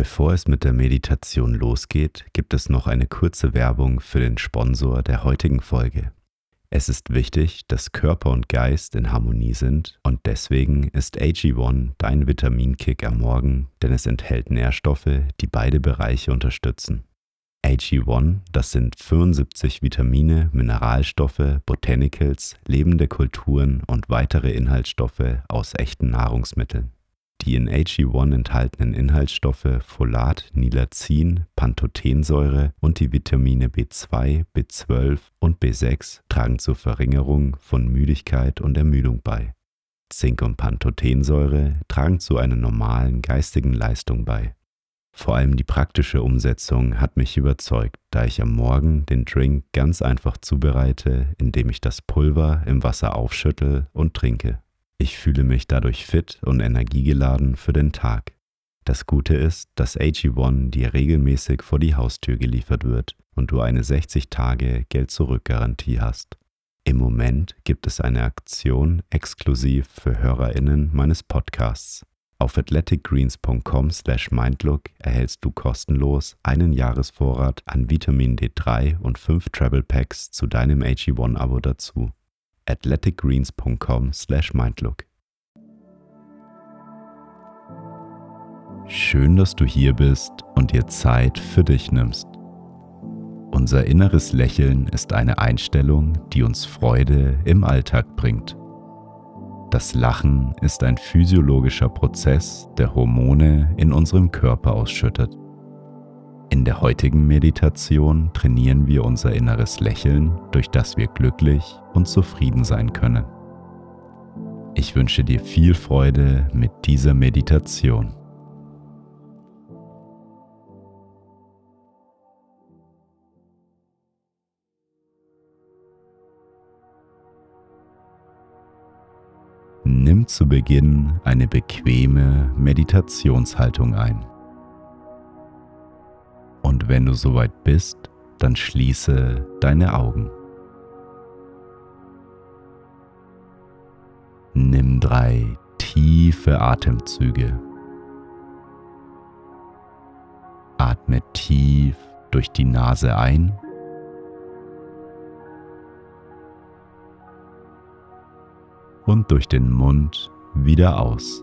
Bevor es mit der Meditation losgeht, gibt es noch eine kurze Werbung für den Sponsor der heutigen Folge. Es ist wichtig, dass Körper und Geist in Harmonie sind und deswegen ist AG1 dein Vitaminkick am Morgen, denn es enthält Nährstoffe, die beide Bereiche unterstützen. AG1, das sind 75 Vitamine, Mineralstoffe, Botanicals, lebende Kulturen und weitere Inhaltsstoffe aus echten Nahrungsmitteln. Die in AG1 enthaltenen Inhaltsstoffe Folat, Nilazin, Pantothensäure und die Vitamine B2, B12 und B6 tragen zur Verringerung von Müdigkeit und Ermüdung bei. Zink und Pantothensäure tragen zu einer normalen geistigen Leistung bei. Vor allem die praktische Umsetzung hat mich überzeugt, da ich am Morgen den Drink ganz einfach zubereite, indem ich das Pulver im Wasser aufschüttel und trinke. Ich fühle mich dadurch fit und energiegeladen für den Tag. Das Gute ist, dass AG1 dir regelmäßig vor die Haustür geliefert wird und du eine 60 Tage Geld-Zurück-Garantie hast. Im Moment gibt es eine Aktion exklusiv für HörerInnen meines Podcasts. Auf athleticgreens.com slash mindlook erhältst du kostenlos einen Jahresvorrat an Vitamin D3 und 5 Travel Packs zu deinem AG1-Abo dazu athleticgreens.com/mindlook. Schön, dass du hier bist und dir Zeit für dich nimmst. Unser inneres Lächeln ist eine Einstellung, die uns Freude im Alltag bringt. Das Lachen ist ein physiologischer Prozess, der Hormone in unserem Körper ausschüttet. In der heutigen Meditation trainieren wir unser inneres Lächeln, durch das wir glücklich und zufrieden sein können. Ich wünsche dir viel Freude mit dieser Meditation. Nimm zu Beginn eine bequeme Meditationshaltung ein. Und wenn du soweit bist, dann schließe deine Augen. Nimm drei tiefe Atemzüge. Atme tief durch die Nase ein und durch den Mund wieder aus.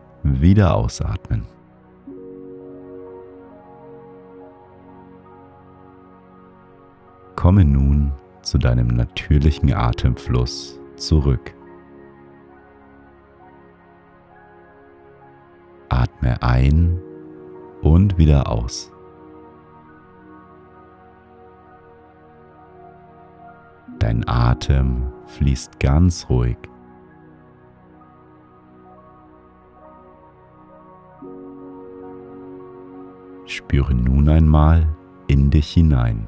wieder ausatmen. Komme nun zu deinem natürlichen Atemfluss zurück. Atme ein und wieder aus. Dein Atem fließt ganz ruhig Spüre nun einmal in dich hinein.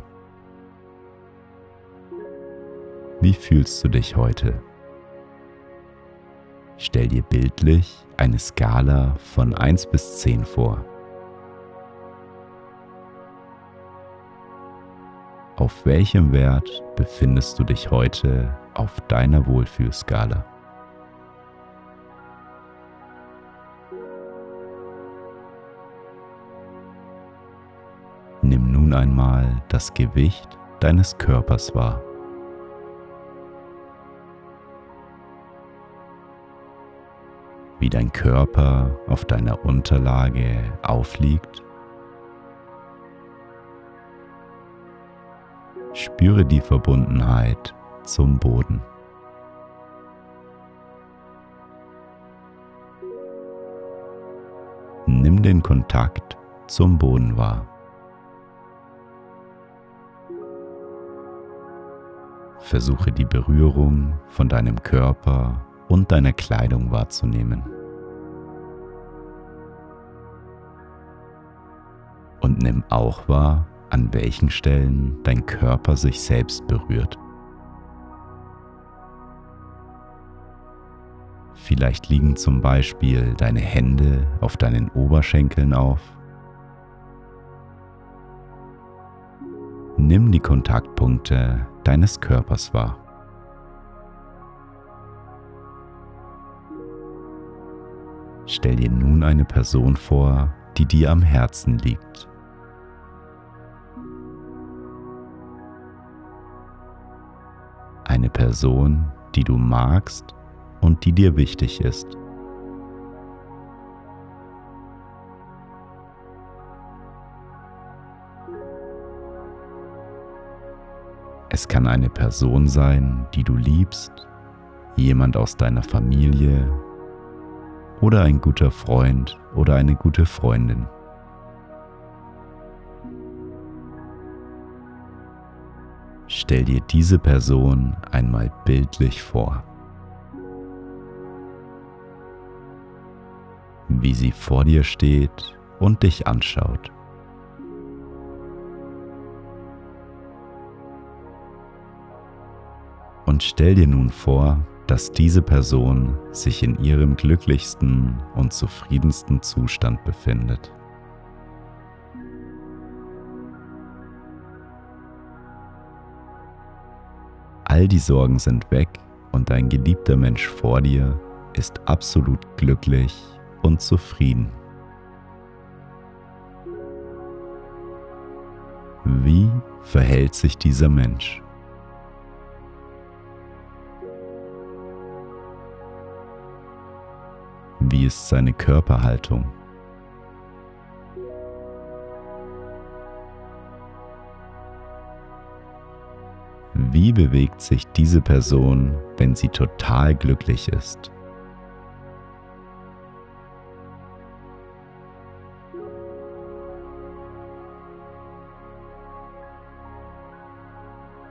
Wie fühlst du dich heute? Stell dir bildlich eine Skala von 1 bis 10 vor. Auf welchem Wert befindest du dich heute auf deiner Wohlfühlskala? Einmal das Gewicht deines Körpers wahr. Wie dein Körper auf deiner Unterlage aufliegt. Spüre die Verbundenheit zum Boden. Nimm den Kontakt zum Boden wahr. Versuche die Berührung von deinem Körper und deiner Kleidung wahrzunehmen. Und nimm auch wahr, an welchen Stellen dein Körper sich selbst berührt. Vielleicht liegen zum Beispiel deine Hände auf deinen Oberschenkeln auf. Nimm die Kontaktpunkte deines Körpers wahr. Stell dir nun eine Person vor, die dir am Herzen liegt. Eine Person, die du magst und die dir wichtig ist. Es kann eine Person sein, die du liebst, jemand aus deiner Familie oder ein guter Freund oder eine gute Freundin. Stell dir diese Person einmal bildlich vor. Wie sie vor dir steht und dich anschaut. Und stell dir nun vor, dass diese Person sich in ihrem glücklichsten und zufriedensten Zustand befindet. All die Sorgen sind weg und dein geliebter Mensch vor dir ist absolut glücklich und zufrieden. Wie verhält sich dieser Mensch? Wie ist seine Körperhaltung? Wie bewegt sich diese Person, wenn sie total glücklich ist?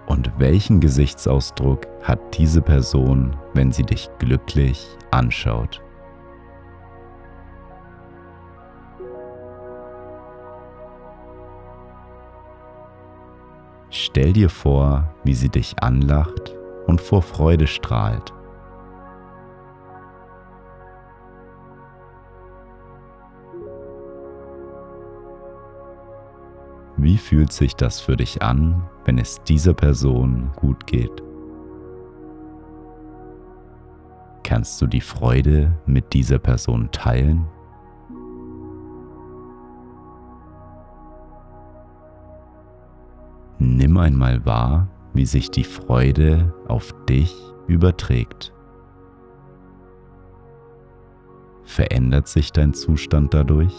Und welchen Gesichtsausdruck hat diese Person, wenn sie dich glücklich anschaut? Stell dir vor, wie sie dich anlacht und vor Freude strahlt. Wie fühlt sich das für dich an, wenn es dieser Person gut geht? Kannst du die Freude mit dieser Person teilen? Nimm einmal wahr, wie sich die Freude auf dich überträgt. Verändert sich dein Zustand dadurch?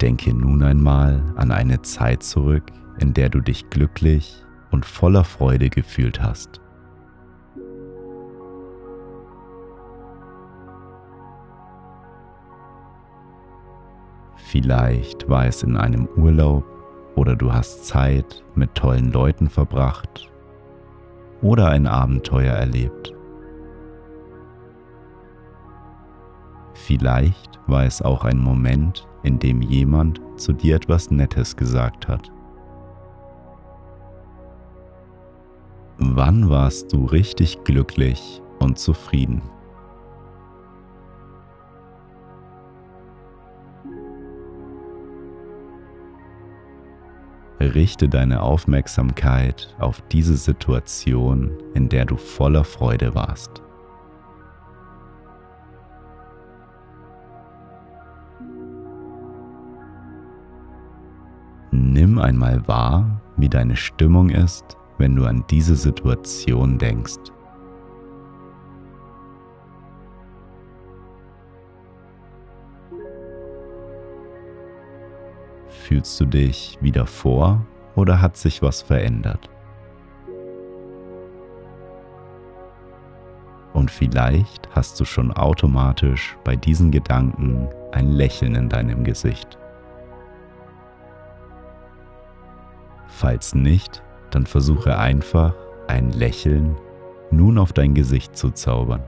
Denke nun einmal an eine Zeit zurück, in der du dich glücklich und voller Freude gefühlt hast. Vielleicht war es in einem Urlaub oder du hast Zeit mit tollen Leuten verbracht oder ein Abenteuer erlebt. Vielleicht war es auch ein Moment, in dem jemand zu dir etwas Nettes gesagt hat. Wann warst du richtig glücklich und zufrieden? Richte deine Aufmerksamkeit auf diese Situation, in der du voller Freude warst. Nimm einmal wahr, wie deine Stimmung ist, wenn du an diese Situation denkst. Fühlst du dich wieder vor oder hat sich was verändert? Und vielleicht hast du schon automatisch bei diesen Gedanken ein Lächeln in deinem Gesicht. Falls nicht, dann versuche einfach ein Lächeln nun auf dein Gesicht zu zaubern.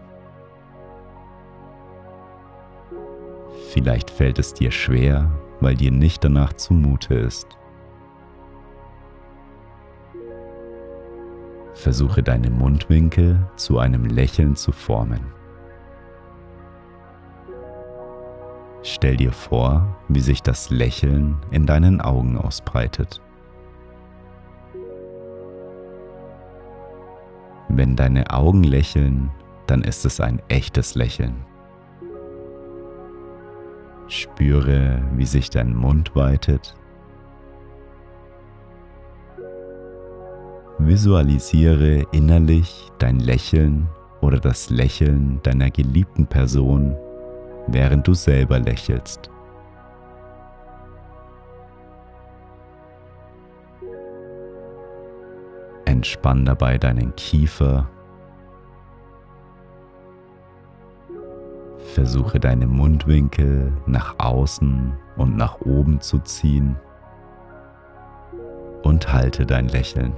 Vielleicht fällt es dir schwer, weil dir nicht danach zumute ist. Versuche deine Mundwinkel zu einem Lächeln zu formen. Stell dir vor, wie sich das Lächeln in deinen Augen ausbreitet. Wenn deine Augen lächeln, dann ist es ein echtes Lächeln. Spüre, wie sich dein Mund weitet. Visualisiere innerlich dein Lächeln oder das Lächeln deiner geliebten Person, während du selber lächelst. Entspann dabei deinen Kiefer Versuche deine Mundwinkel nach außen und nach oben zu ziehen und halte dein Lächeln.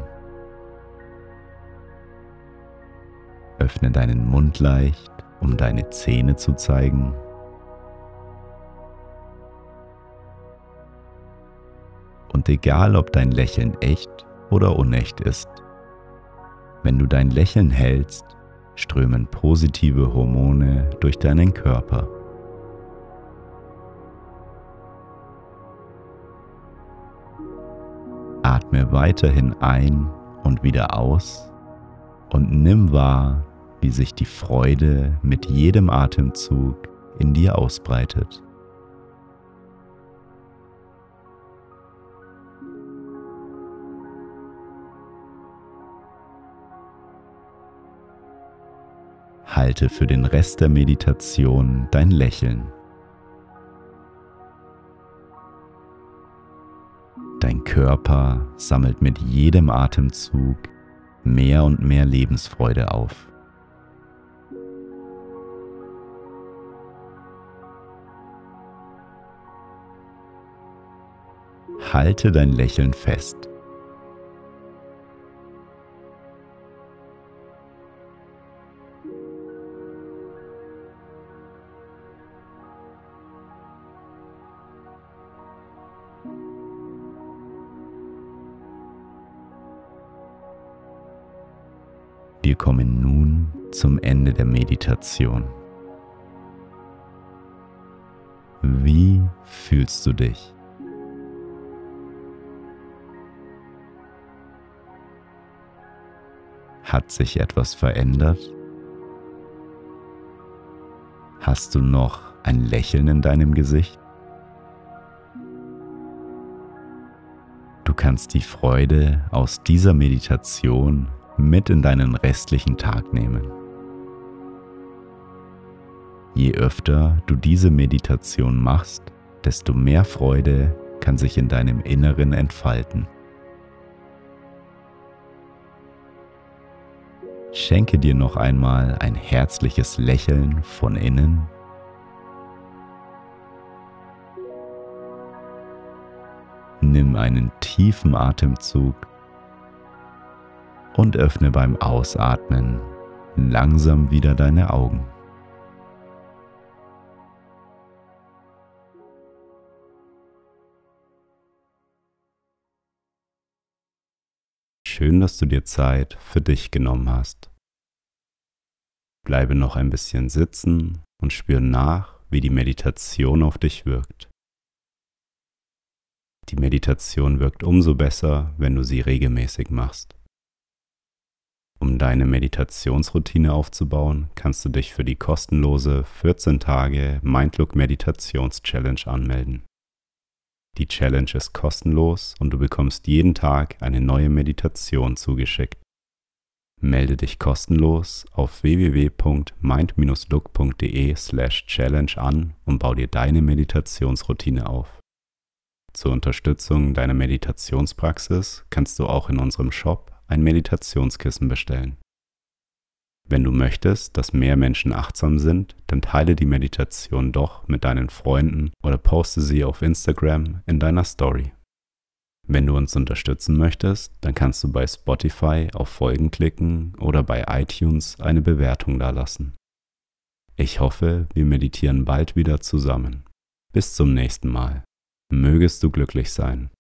Öffne deinen Mund leicht, um deine Zähne zu zeigen. Und egal, ob dein Lächeln echt oder unecht ist, wenn du dein Lächeln hältst, strömen positive Hormone durch deinen Körper. Atme weiterhin ein und wieder aus und nimm wahr, wie sich die Freude mit jedem Atemzug in dir ausbreitet. Halte für den Rest der Meditation dein Lächeln. Dein Körper sammelt mit jedem Atemzug mehr und mehr Lebensfreude auf. Halte dein Lächeln fest. Meditation. Wie fühlst du dich? Hat sich etwas verändert? Hast du noch ein Lächeln in deinem Gesicht? Du kannst die Freude aus dieser Meditation mit in deinen restlichen Tag nehmen. Je öfter du diese Meditation machst, desto mehr Freude kann sich in deinem Inneren entfalten. Schenke dir noch einmal ein herzliches Lächeln von innen. Nimm einen tiefen Atemzug und öffne beim Ausatmen langsam wieder deine Augen. Schön, dass du dir Zeit für dich genommen hast. Bleibe noch ein bisschen sitzen und spür nach, wie die Meditation auf dich wirkt. Die Meditation wirkt umso besser, wenn du sie regelmäßig machst. Um deine Meditationsroutine aufzubauen, kannst du dich für die kostenlose 14 Tage Mindlook Meditations Challenge anmelden. Die Challenge ist kostenlos und du bekommst jeden Tag eine neue Meditation zugeschickt. Melde dich kostenlos auf www.mind-look.de/challenge an und bau dir deine Meditationsroutine auf. Zur Unterstützung deiner Meditationspraxis kannst du auch in unserem Shop ein Meditationskissen bestellen. Wenn du möchtest, dass mehr Menschen achtsam sind, dann teile die Meditation doch mit deinen Freunden oder poste sie auf Instagram in deiner Story. Wenn du uns unterstützen möchtest, dann kannst du bei Spotify auf Folgen klicken oder bei iTunes eine Bewertung dalassen. Ich hoffe, wir meditieren bald wieder zusammen. Bis zum nächsten Mal. Mögest du glücklich sein.